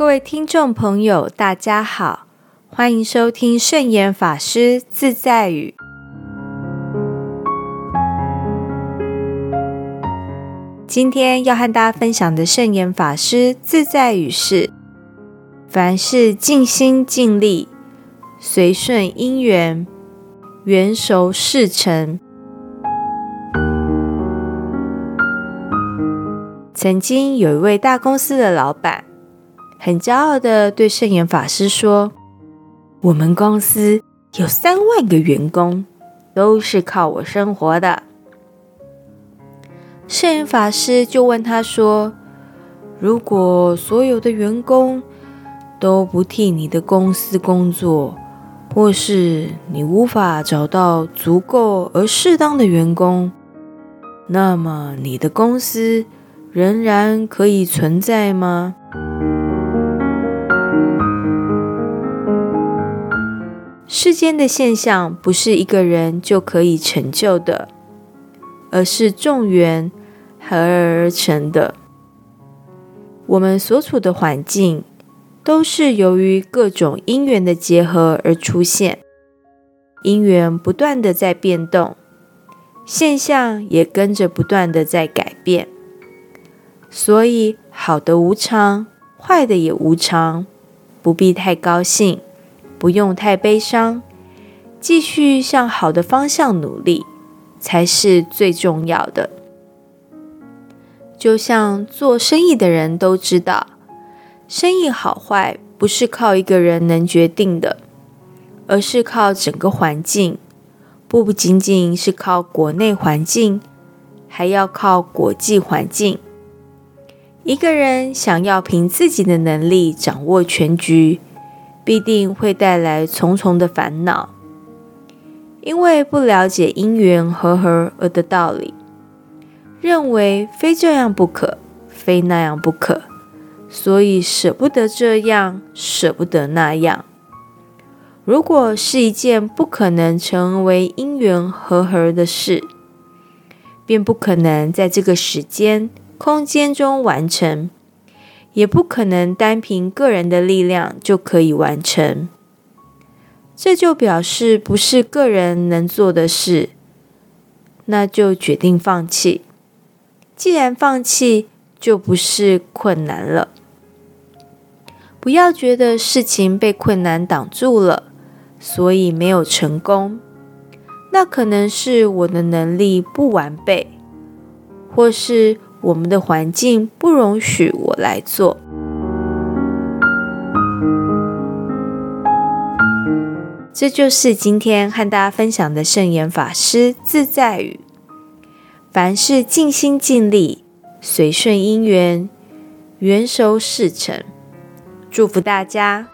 各位听众朋友，大家好，欢迎收听圣严法师自在语。今天要和大家分享的圣严法师自在语是：凡事尽心尽力，随顺因缘，缘熟事成。曾经有一位大公司的老板。很骄傲的对圣严法师说：“我们公司有三万个员工，都是靠我生活的。”圣严法师就问他说：“如果所有的员工都不替你的公司工作，或是你无法找到足够而适当的员工，那么你的公司仍然可以存在吗？”世间的现象不是一个人就可以成就的，而是众缘合而成的。我们所处的环境都是由于各种因缘的结合而出现，因缘不断的在变动，现象也跟着不断的在改变。所以好的无常，坏的也无常，不必太高兴。不用太悲伤，继续向好的方向努力才是最重要的。就像做生意的人都知道，生意好坏不是靠一个人能决定的，而是靠整个环境，不仅仅是靠国内环境，还要靠国际环境。一个人想要凭自己的能力掌握全局。必定会带来重重的烦恼，因为不了解因缘和合而的道理，认为非这样不可，非那样不可，所以舍不得这样，舍不得那样。如果是一件不可能成为因缘和合的事，便不可能在这个时间、空间中完成。也不可能单凭个人的力量就可以完成，这就表示不是个人能做的事，那就决定放弃。既然放弃，就不是困难了。不要觉得事情被困难挡住了，所以没有成功。那可能是我的能力不完备，或是。我们的环境不容许我来做，这就是今天和大家分享的圣严法师自在语：凡事尽心尽力，随顺因缘，缘熟事成。祝福大家。